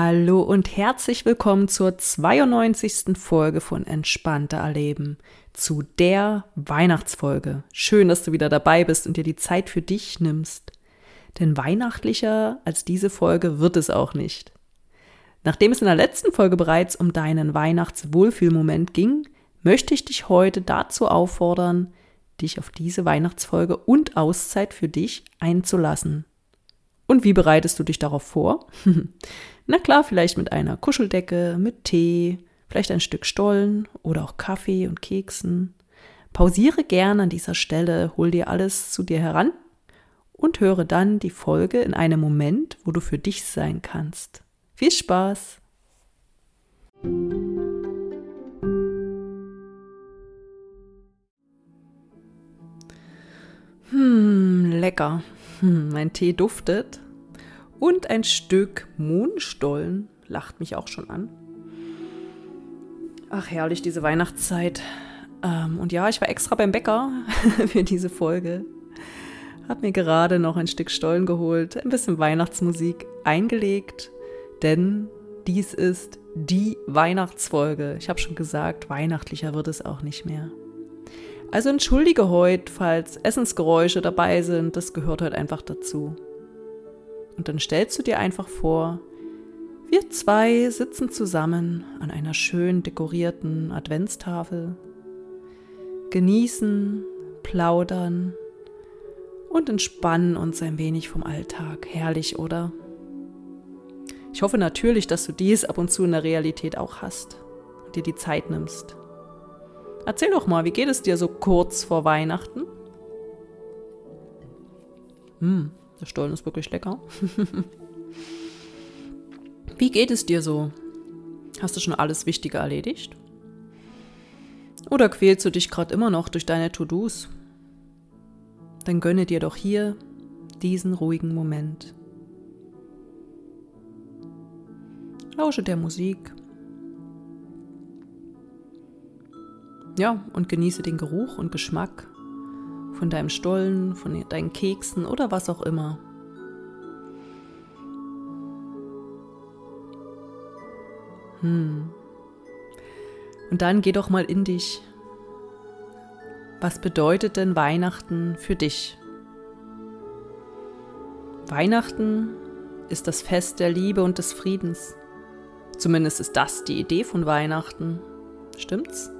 Hallo und herzlich willkommen zur 92. Folge von Entspannter Erleben, zu der Weihnachtsfolge. Schön, dass du wieder dabei bist und dir die Zeit für dich nimmst. Denn weihnachtlicher als diese Folge wird es auch nicht. Nachdem es in der letzten Folge bereits um deinen Weihnachtswohlfühlmoment ging, möchte ich dich heute dazu auffordern, dich auf diese Weihnachtsfolge und Auszeit für dich einzulassen. Und wie bereitest du dich darauf vor? Na klar, vielleicht mit einer Kuscheldecke, mit Tee, vielleicht ein Stück Stollen oder auch Kaffee und Keksen. Pausiere gern an dieser Stelle, hol dir alles zu dir heran und höre dann die Folge in einem Moment, wo du für dich sein kannst. Viel Spaß! Hm, lecker. Hm, mein Tee duftet. Und ein Stück Mohnstollen lacht mich auch schon an. Ach, herrlich, diese Weihnachtszeit. Ähm, und ja, ich war extra beim Bäcker für diese Folge. Hab mir gerade noch ein Stück Stollen geholt, ein bisschen Weihnachtsmusik eingelegt, denn dies ist die Weihnachtsfolge. Ich habe schon gesagt, weihnachtlicher wird es auch nicht mehr. Also entschuldige heute, falls Essensgeräusche dabei sind, das gehört heute einfach dazu. Und dann stellst du dir einfach vor, wir zwei sitzen zusammen an einer schön dekorierten Adventstafel, genießen, plaudern und entspannen uns ein wenig vom Alltag. Herrlich, oder? Ich hoffe natürlich, dass du dies ab und zu in der Realität auch hast und dir die Zeit nimmst. Erzähl doch mal, wie geht es dir so kurz vor Weihnachten? Hm, der Stollen ist wirklich lecker. wie geht es dir so? Hast du schon alles Wichtige erledigt? Oder quälst du dich gerade immer noch durch deine To-Dos? Dann gönne dir doch hier diesen ruhigen Moment. Lausche der Musik Ja, und genieße den Geruch und Geschmack von deinem Stollen, von deinen Keksen oder was auch immer. Hm. Und dann geh doch mal in dich. Was bedeutet denn Weihnachten für dich? Weihnachten ist das Fest der Liebe und des Friedens. Zumindest ist das die Idee von Weihnachten. Stimmt's?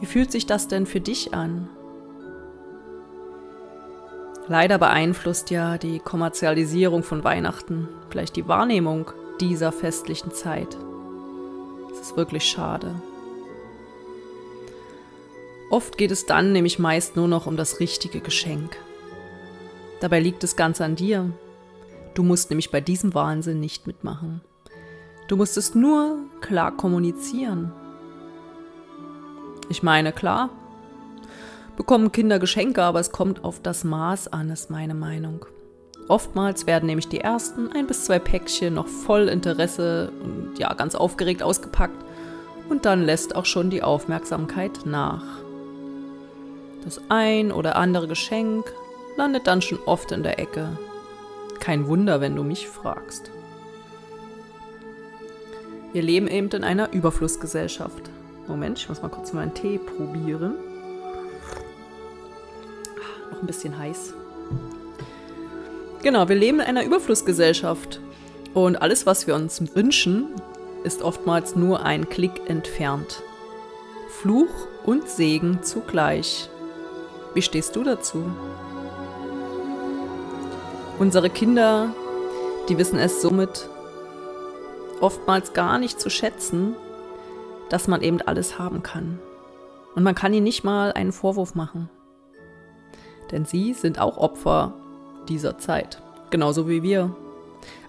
Wie fühlt sich das denn für dich an? Leider beeinflusst ja die Kommerzialisierung von Weihnachten vielleicht die Wahrnehmung dieser festlichen Zeit. Es ist wirklich schade. Oft geht es dann nämlich meist nur noch um das richtige Geschenk. Dabei liegt es ganz an dir. Du musst nämlich bei diesem Wahnsinn nicht mitmachen. Du musst es nur klar kommunizieren ich meine, klar, bekommen Kinder Geschenke, aber es kommt auf das Maß an, ist meine Meinung. Oftmals werden nämlich die ersten ein bis zwei Päckchen noch voll Interesse und ja, ganz aufgeregt ausgepackt und dann lässt auch schon die Aufmerksamkeit nach. Das ein oder andere Geschenk landet dann schon oft in der Ecke. Kein Wunder, wenn du mich fragst. Wir leben eben in einer Überflussgesellschaft. Moment, ich muss mal kurz meinen Tee probieren. Noch ein bisschen heiß. Genau, wir leben in einer Überflussgesellschaft. Und alles, was wir uns wünschen, ist oftmals nur ein Klick entfernt. Fluch und Segen zugleich. Wie stehst du dazu? Unsere Kinder, die wissen es somit oftmals gar nicht zu schätzen, dass man eben alles haben kann. Und man kann ihnen nicht mal einen Vorwurf machen. Denn sie sind auch Opfer dieser Zeit. Genauso wie wir.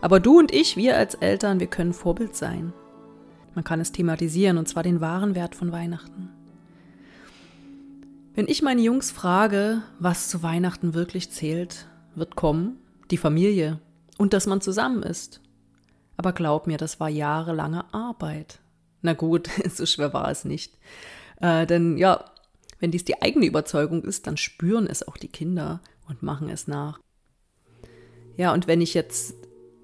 Aber du und ich, wir als Eltern, wir können Vorbild sein. Man kann es thematisieren, und zwar den wahren Wert von Weihnachten. Wenn ich meine Jungs frage, was zu Weihnachten wirklich zählt, wird kommen die Familie und dass man zusammen ist. Aber glaub mir, das war jahrelange Arbeit. Na gut, so schwer war es nicht. Äh, denn ja, wenn dies die eigene Überzeugung ist, dann spüren es auch die Kinder und machen es nach. Ja, und wenn ich jetzt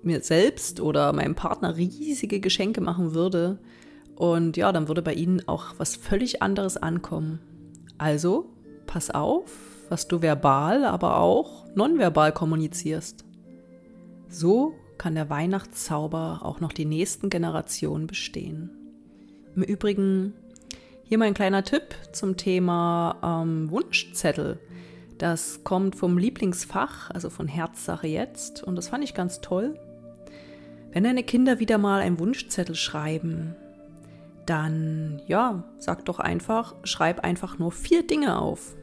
mir selbst oder meinem Partner riesige Geschenke machen würde, und ja, dann würde bei ihnen auch was völlig anderes ankommen. Also, pass auf, was du verbal, aber auch nonverbal kommunizierst. So kann der Weihnachtszauber auch noch die nächsten Generationen bestehen. Im Übrigen hier mein kleiner Tipp zum Thema ähm, Wunschzettel. Das kommt vom Lieblingsfach, also von Herzsache jetzt, und das fand ich ganz toll. Wenn deine Kinder wieder mal einen Wunschzettel schreiben, dann ja, sag doch einfach, schreib einfach nur vier Dinge auf.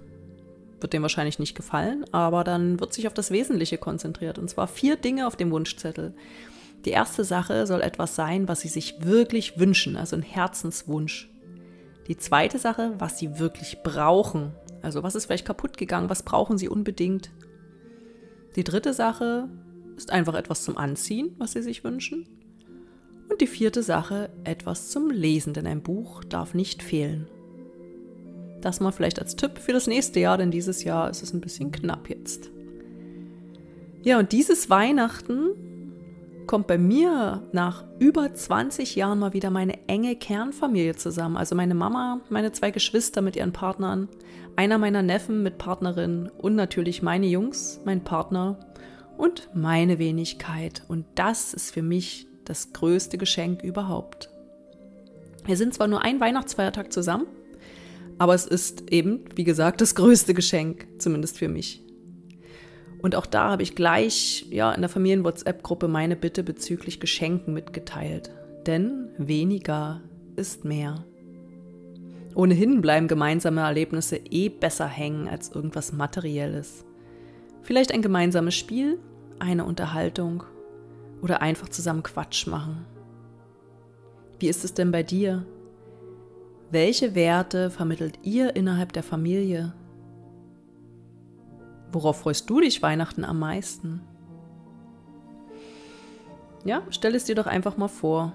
Wird dem wahrscheinlich nicht gefallen, aber dann wird sich auf das Wesentliche konzentriert. Und zwar vier Dinge auf dem Wunschzettel. Die erste Sache soll etwas sein, was sie sich wirklich wünschen, also ein Herzenswunsch. Die zweite Sache, was sie wirklich brauchen. Also was ist vielleicht kaputt gegangen, was brauchen sie unbedingt. Die dritte Sache ist einfach etwas zum Anziehen, was sie sich wünschen. Und die vierte Sache, etwas zum Lesen, denn ein Buch darf nicht fehlen. Das mal vielleicht als Tipp für das nächste Jahr, denn dieses Jahr ist es ein bisschen knapp jetzt. Ja, und dieses Weihnachten kommt bei mir nach über 20 Jahren mal wieder meine enge Kernfamilie zusammen. Also meine Mama, meine zwei Geschwister mit ihren Partnern, einer meiner Neffen mit Partnerin und natürlich meine Jungs, mein Partner und meine Wenigkeit. Und das ist für mich das größte Geschenk überhaupt. Wir sind zwar nur ein Weihnachtsfeiertag zusammen, aber es ist eben, wie gesagt, das größte Geschenk, zumindest für mich. Und auch da habe ich gleich ja, in der Familien-WhatsApp-Gruppe meine Bitte bezüglich Geschenken mitgeteilt. Denn weniger ist mehr. Ohnehin bleiben gemeinsame Erlebnisse eh besser hängen als irgendwas Materielles. Vielleicht ein gemeinsames Spiel, eine Unterhaltung oder einfach zusammen Quatsch machen. Wie ist es denn bei dir? Welche Werte vermittelt ihr innerhalb der Familie? Worauf freust du dich Weihnachten am meisten? Ja, stell es dir doch einfach mal vor.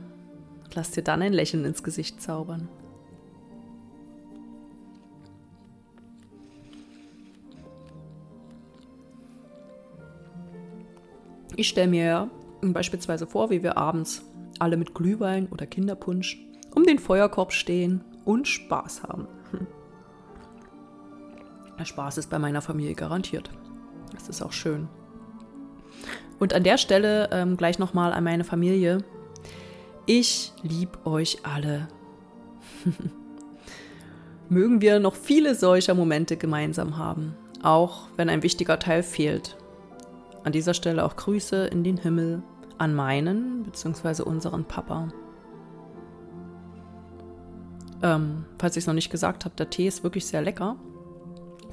Lass dir dann ein Lächeln ins Gesicht zaubern. Ich stelle mir beispielsweise vor, wie wir abends alle mit Glühwein oder Kinderpunsch um den Feuerkorb stehen und Spaß haben. Der Spaß ist bei meiner Familie garantiert. Das ist auch schön. Und an der Stelle ähm, gleich nochmal an meine Familie. Ich liebe euch alle. Mögen wir noch viele solcher Momente gemeinsam haben, auch wenn ein wichtiger Teil fehlt. An dieser Stelle auch Grüße in den Himmel an meinen bzw. unseren Papa. Ähm, falls ich es noch nicht gesagt habe, der Tee ist wirklich sehr lecker.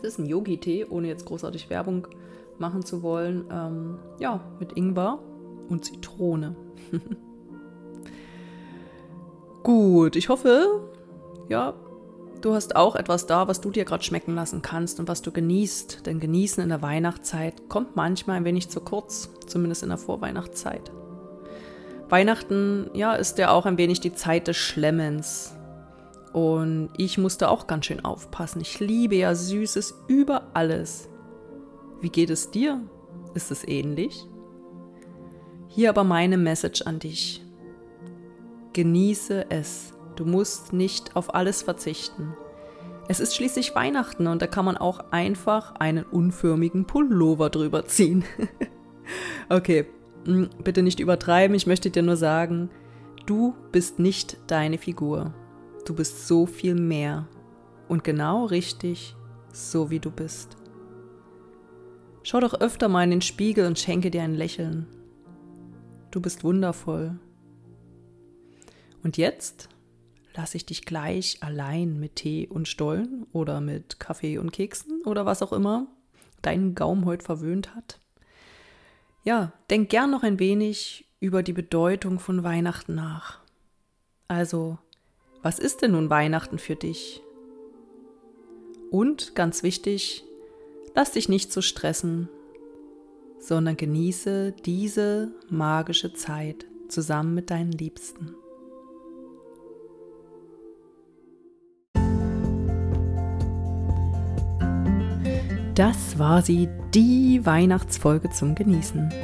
Ist ein Yogi-Tee, ohne jetzt großartig Werbung machen zu wollen. Ähm, ja, mit Ingwer und Zitrone. Gut, ich hoffe, ja, du hast auch etwas da, was du dir gerade schmecken lassen kannst und was du genießt. Denn genießen in der Weihnachtszeit kommt manchmal ein wenig zu kurz, zumindest in der Vorweihnachtszeit. Weihnachten, ja, ist ja auch ein wenig die Zeit des Schlemmens. Und ich musste auch ganz schön aufpassen. Ich liebe ja Süßes über alles. Wie geht es dir? Ist es ähnlich? Hier aber meine Message an dich. Genieße es. Du musst nicht auf alles verzichten. Es ist schließlich Weihnachten und da kann man auch einfach einen unförmigen Pullover drüber ziehen. okay, hm, bitte nicht übertreiben. Ich möchte dir nur sagen, du bist nicht deine Figur. Du bist so viel mehr und genau richtig, so wie du bist. Schau doch öfter mal in den Spiegel und schenke dir ein Lächeln. Du bist wundervoll. Und jetzt lasse ich dich gleich allein mit Tee und Stollen oder mit Kaffee und Keksen oder was auch immer deinen Gaum heute verwöhnt hat. Ja, denk gern noch ein wenig über die Bedeutung von Weihnachten nach. Also, was ist denn nun Weihnachten für dich? Und ganz wichtig, lass dich nicht so stressen, sondern genieße diese magische Zeit zusammen mit deinen Liebsten. Das war sie, die Weihnachtsfolge zum Genießen.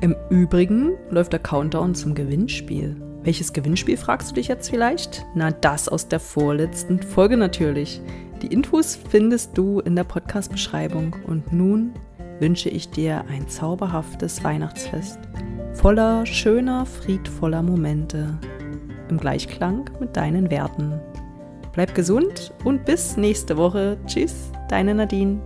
Im Übrigen läuft der Countdown zum Gewinnspiel. Welches Gewinnspiel fragst du dich jetzt vielleicht? Na, das aus der vorletzten Folge natürlich. Die Infos findest du in der Podcast-Beschreibung. Und nun wünsche ich dir ein zauberhaftes Weihnachtsfest voller schöner, friedvoller Momente im Gleichklang mit deinen Werten. Bleib gesund und bis nächste Woche. Tschüss, deine Nadine.